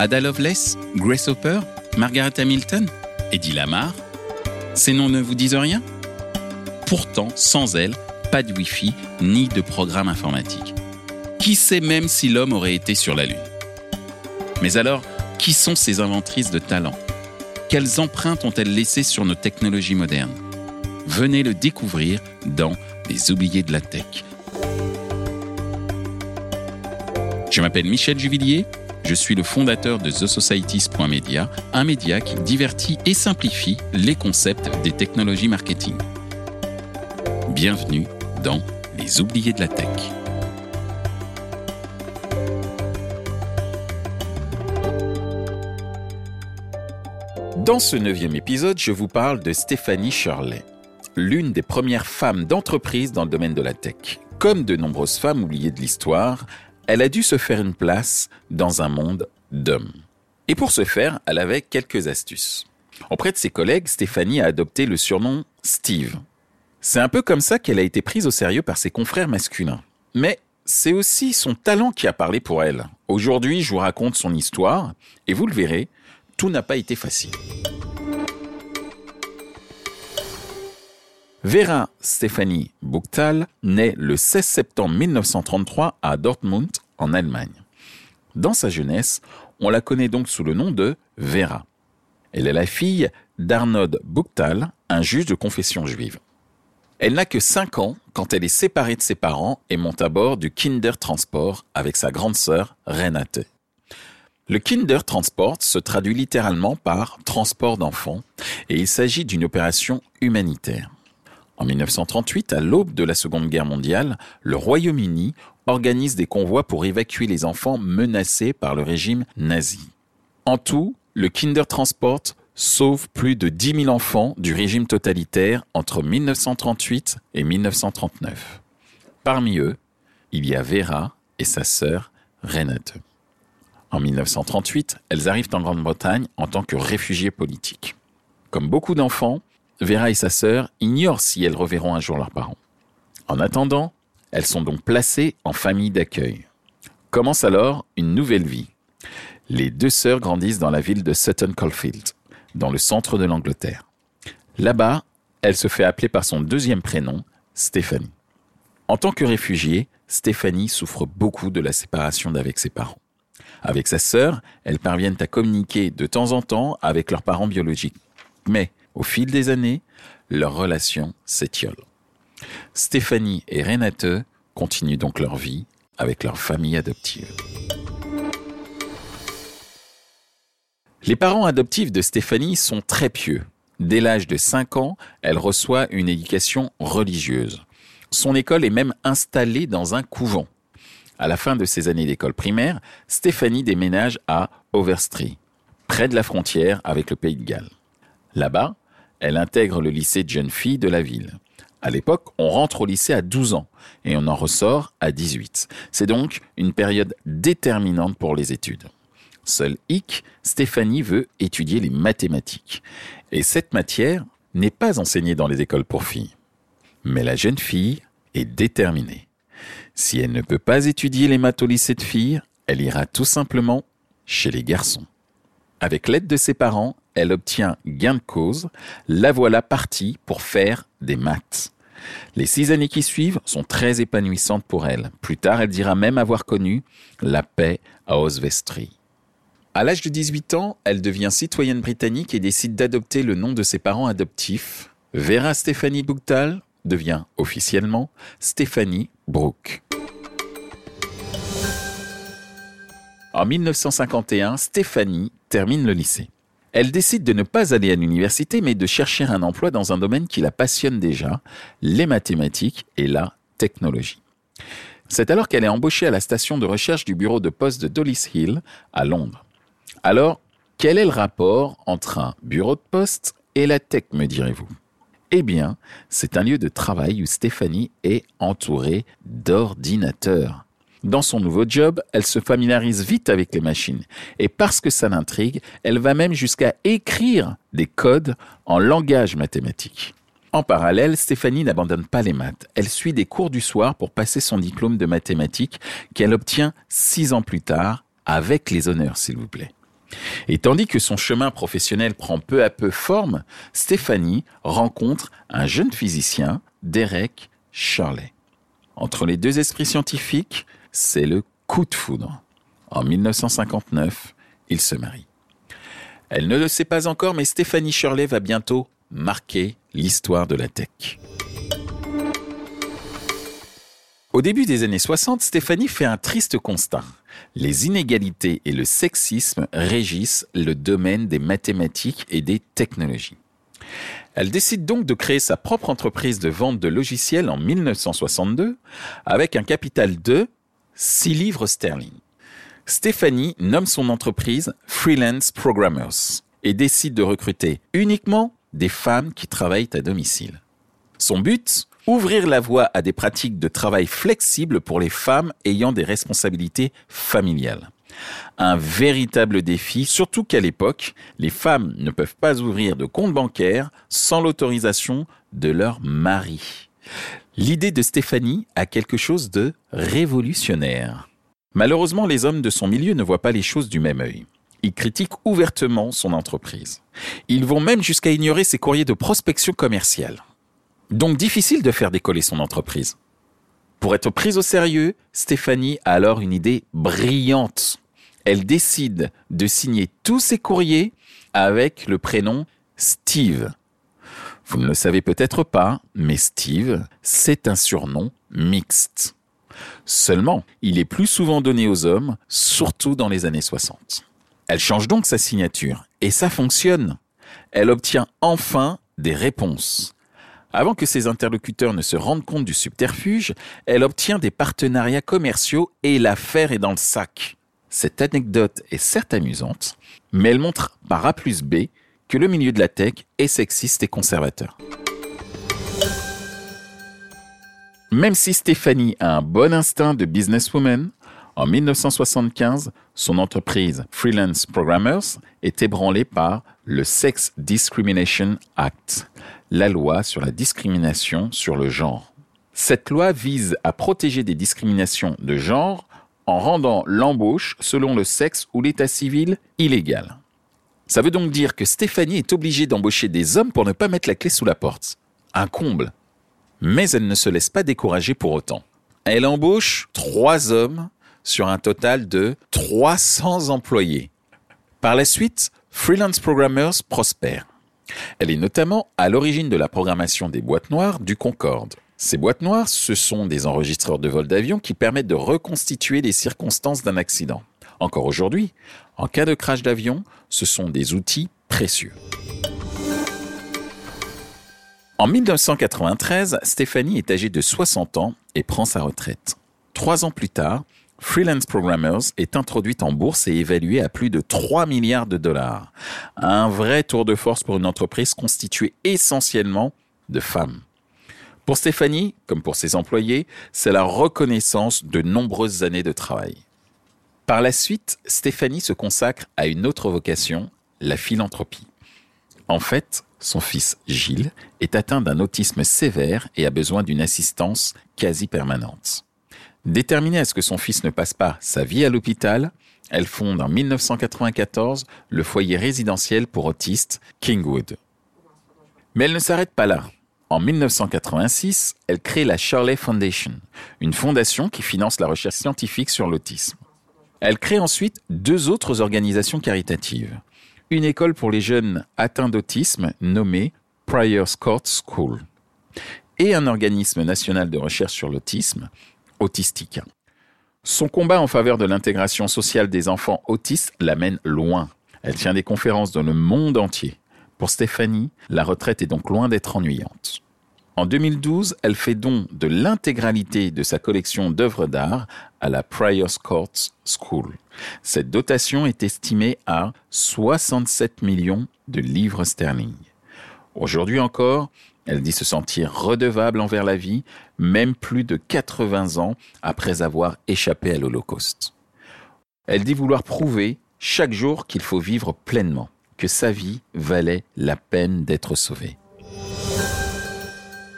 Ada Lovelace Grace Hopper Margaret Hamilton Eddie Lamar Ces noms ne vous disent rien? Pourtant, sans elles, pas de Wi-Fi ni de programme informatique. Qui sait même si l'homme aurait été sur la Lune? Mais alors, qui sont ces inventrices de talent? Quelles empreintes ont-elles laissées sur nos technologies modernes? Venez le découvrir dans Les oubliés de la tech. Je m'appelle Michel Juvillier, je suis le fondateur de TheSocieties.media, un média qui divertit et simplifie les concepts des technologies marketing. Bienvenue dans Les oubliés de la tech. Dans ce neuvième épisode, je vous parle de Stéphanie Shirley, l'une des premières femmes d'entreprise dans le domaine de la tech. Comme de nombreuses femmes oubliées de l'histoire, elle a dû se faire une place dans un monde d'hommes. Et pour ce faire, elle avait quelques astuces. Auprès de ses collègues, Stéphanie a adopté le surnom Steve. C'est un peu comme ça qu'elle a été prise au sérieux par ses confrères masculins. Mais c'est aussi son talent qui a parlé pour elle. Aujourd'hui, je vous raconte son histoire, et vous le verrez, tout n'a pas été facile. Vera Stephanie Buchtal naît le 16 septembre 1933 à Dortmund, en Allemagne. Dans sa jeunesse, on la connaît donc sous le nom de Vera. Elle est la fille d'Arnold Buchtal, un juge de confession juive. Elle n'a que 5 ans quand elle est séparée de ses parents et monte à bord du Kindertransport avec sa grande sœur Renate. Le Kindertransport se traduit littéralement par transport d'enfants et il s'agit d'une opération humanitaire. En 1938, à l'aube de la Seconde Guerre mondiale, le Royaume-Uni organise des convois pour évacuer les enfants menacés par le régime nazi. En tout, le Kindertransport sauve plus de 10 000 enfants du régime totalitaire entre 1938 et 1939. Parmi eux, il y a Vera et sa sœur Renate. En 1938, elles arrivent en Grande-Bretagne en tant que réfugiés politiques. Comme beaucoup d'enfants, Vera et sa sœur ignorent si elles reverront un jour leurs parents. En attendant, elles sont donc placées en famille d'accueil. Commence alors une nouvelle vie. Les deux sœurs grandissent dans la ville de Sutton Coldfield, dans le centre de l'Angleterre. Là-bas, elle se fait appeler par son deuxième prénom, Stéphanie. En tant que réfugiée, Stéphanie souffre beaucoup de la séparation d'avec ses parents. Avec sa sœur, elles parviennent à communiquer de temps en temps avec leurs parents biologiques. Mais au fil des années, leur relation s'étiole. Stéphanie et Renate continuent donc leur vie avec leur famille adoptive. Les parents adoptifs de Stéphanie sont très pieux. Dès l'âge de 5 ans, elle reçoit une éducation religieuse. Son école est même installée dans un couvent. À la fin de ses années d'école primaire, Stéphanie déménage à Overstry, près de la frontière avec le Pays de Galles. Là-bas, elle intègre le lycée de jeunes filles de la ville. À l'époque, on rentre au lycée à 12 ans et on en ressort à 18. C'est donc une période déterminante pour les études. Seul hic, Stéphanie veut étudier les mathématiques. Et cette matière n'est pas enseignée dans les écoles pour filles. Mais la jeune fille est déterminée. Si elle ne peut pas étudier les maths au lycée de filles, elle ira tout simplement chez les garçons. Avec l'aide de ses parents, elle obtient gain de cause, la voilà partie pour faire des maths. Les six années qui suivent sont très épanouissantes pour elle. Plus tard, elle dira même avoir connu la paix à Oswestry. À l'âge de 18 ans, elle devient citoyenne britannique et décide d'adopter le nom de ses parents adoptifs. Vera Stephanie Buchtal devient officiellement Stephanie Brooke. En 1951, Stéphanie termine le lycée. Elle décide de ne pas aller à l'université, mais de chercher un emploi dans un domaine qui la passionne déjà, les mathématiques et la technologie. C'est alors qu'elle est embauchée à la station de recherche du bureau de poste de Dollis Hill, à Londres. Alors, quel est le rapport entre un bureau de poste et la tech, me direz-vous? Eh bien, c'est un lieu de travail où Stéphanie est entourée d'ordinateurs. Dans son nouveau job, elle se familiarise vite avec les machines. Et parce que ça l'intrigue, elle va même jusqu'à écrire des codes en langage mathématique. En parallèle, Stéphanie n'abandonne pas les maths. Elle suit des cours du soir pour passer son diplôme de mathématiques qu'elle obtient six ans plus tard, avec les honneurs, s'il vous plaît. Et tandis que son chemin professionnel prend peu à peu forme, Stéphanie rencontre un jeune physicien, Derek Shirley. Entre les deux esprits scientifiques, c'est le coup de foudre. En 1959, ils se marient. Elle ne le sait pas encore, mais Stéphanie Shirley va bientôt marquer l'histoire de la tech. Au début des années 60, Stéphanie fait un triste constat. Les inégalités et le sexisme régissent le domaine des mathématiques et des technologies. Elle décide donc de créer sa propre entreprise de vente de logiciels en 1962 avec un capital de 6 livres sterling. Stéphanie nomme son entreprise Freelance Programmers et décide de recruter uniquement des femmes qui travaillent à domicile. Son but Ouvrir la voie à des pratiques de travail flexibles pour les femmes ayant des responsabilités familiales. Un véritable défi, surtout qu'à l'époque, les femmes ne peuvent pas ouvrir de compte bancaire sans l'autorisation de leur mari. L'idée de Stéphanie a quelque chose de révolutionnaire. Malheureusement, les hommes de son milieu ne voient pas les choses du même œil. Ils critiquent ouvertement son entreprise. Ils vont même jusqu'à ignorer ses courriers de prospection commerciale. Donc difficile de faire décoller son entreprise. Pour être prise au sérieux, Stéphanie a alors une idée brillante. Elle décide de signer tous ses courriers avec le prénom Steve. Vous ne le savez peut-être pas, mais Steve, c'est un surnom mixte. Seulement, il est plus souvent donné aux hommes, surtout dans les années 60. Elle change donc sa signature, et ça fonctionne. Elle obtient enfin des réponses. Avant que ses interlocuteurs ne se rendent compte du subterfuge, elle obtient des partenariats commerciaux et l'affaire est dans le sac. Cette anecdote est certes amusante, mais elle montre par A plus B que le milieu de la tech est sexiste et conservateur. Même si Stéphanie a un bon instinct de businesswoman, en 1975, son entreprise Freelance Programmers est ébranlée par le Sex Discrimination Act, la loi sur la discrimination sur le genre. Cette loi vise à protéger des discriminations de genre en rendant l'embauche selon le sexe ou l'état civil illégal. Ça veut donc dire que Stéphanie est obligée d'embaucher des hommes pour ne pas mettre la clé sous la porte. Un comble. Mais elle ne se laisse pas décourager pour autant. Elle embauche trois hommes sur un total de 300 employés. Par la suite, Freelance Programmers prospère. Elle est notamment à l'origine de la programmation des boîtes noires du Concorde. Ces boîtes noires, ce sont des enregistreurs de vol d'avion qui permettent de reconstituer les circonstances d'un accident. Encore aujourd'hui, en cas de crash d'avion, ce sont des outils précieux. En 1993, Stéphanie est âgée de 60 ans et prend sa retraite. Trois ans plus tard, Freelance Programmers est introduite en bourse et évaluée à plus de 3 milliards de dollars. Un vrai tour de force pour une entreprise constituée essentiellement de femmes. Pour Stéphanie, comme pour ses employés, c'est la reconnaissance de nombreuses années de travail. Par la suite, Stéphanie se consacre à une autre vocation, la philanthropie. En fait, son fils Gilles est atteint d'un autisme sévère et a besoin d'une assistance quasi permanente. Déterminée à ce que son fils ne passe pas sa vie à l'hôpital, elle fonde en 1994 le foyer résidentiel pour autistes Kingwood. Mais elle ne s'arrête pas là. En 1986, elle crée la Shirley Foundation, une fondation qui finance la recherche scientifique sur l'autisme. Elle crée ensuite deux autres organisations caritatives. Une école pour les jeunes atteints d'autisme nommée Prior Court School et un organisme national de recherche sur l'autisme autistique. Son combat en faveur de l'intégration sociale des enfants autistes l'amène loin. Elle tient des conférences dans le monde entier. Pour Stéphanie, la retraite est donc loin d'être ennuyante. En 2012, elle fait don de l'intégralité de sa collection d'œuvres d'art à la Prior Court School. Cette dotation est estimée à 67 millions de livres sterling. Aujourd'hui encore, elle dit se sentir redevable envers la vie, même plus de 80 ans après avoir échappé à l'Holocauste. Elle dit vouloir prouver chaque jour qu'il faut vivre pleinement, que sa vie valait la peine d'être sauvée.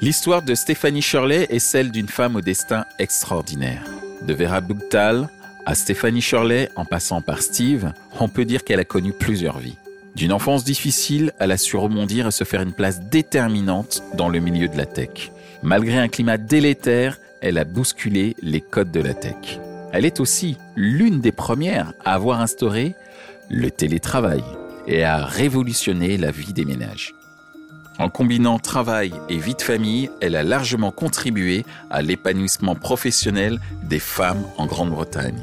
L'histoire de Stéphanie Shirley est celle d'une femme au destin extraordinaire. De Vera Bugtal à Stéphanie Shirley en passant par Steve, on peut dire qu'elle a connu plusieurs vies. D'une enfance difficile, elle a su rebondir et se faire une place déterminante dans le milieu de la tech. Malgré un climat délétère, elle a bousculé les codes de la tech. Elle est aussi l'une des premières à avoir instauré le télétravail et à révolutionner la vie des ménages. En combinant travail et vie de famille, elle a largement contribué à l'épanouissement professionnel des femmes en Grande-Bretagne.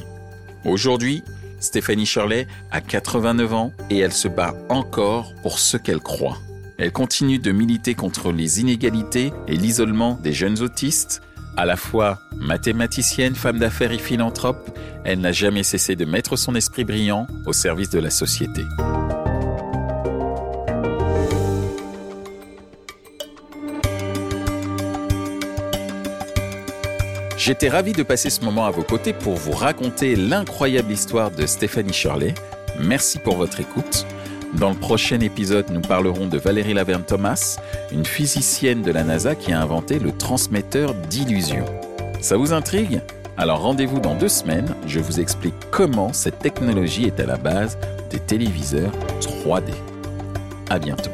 Aujourd'hui, Stéphanie Shirley a 89 ans et elle se bat encore pour ce qu'elle croit. Elle continue de militer contre les inégalités et l'isolement des jeunes autistes. À la fois mathématicienne, femme d'affaires et philanthrope, elle n'a jamais cessé de mettre son esprit brillant au service de la société. J'étais ravi de passer ce moment à vos côtés pour vous raconter l'incroyable histoire de Stéphanie Shirley. Merci pour votre écoute. Dans le prochain épisode, nous parlerons de Valérie Laverne Thomas, une physicienne de la NASA qui a inventé le transmetteur d'illusions. Ça vous intrigue? Alors rendez-vous dans deux semaines, je vous explique comment cette technologie est à la base des téléviseurs 3D. À bientôt.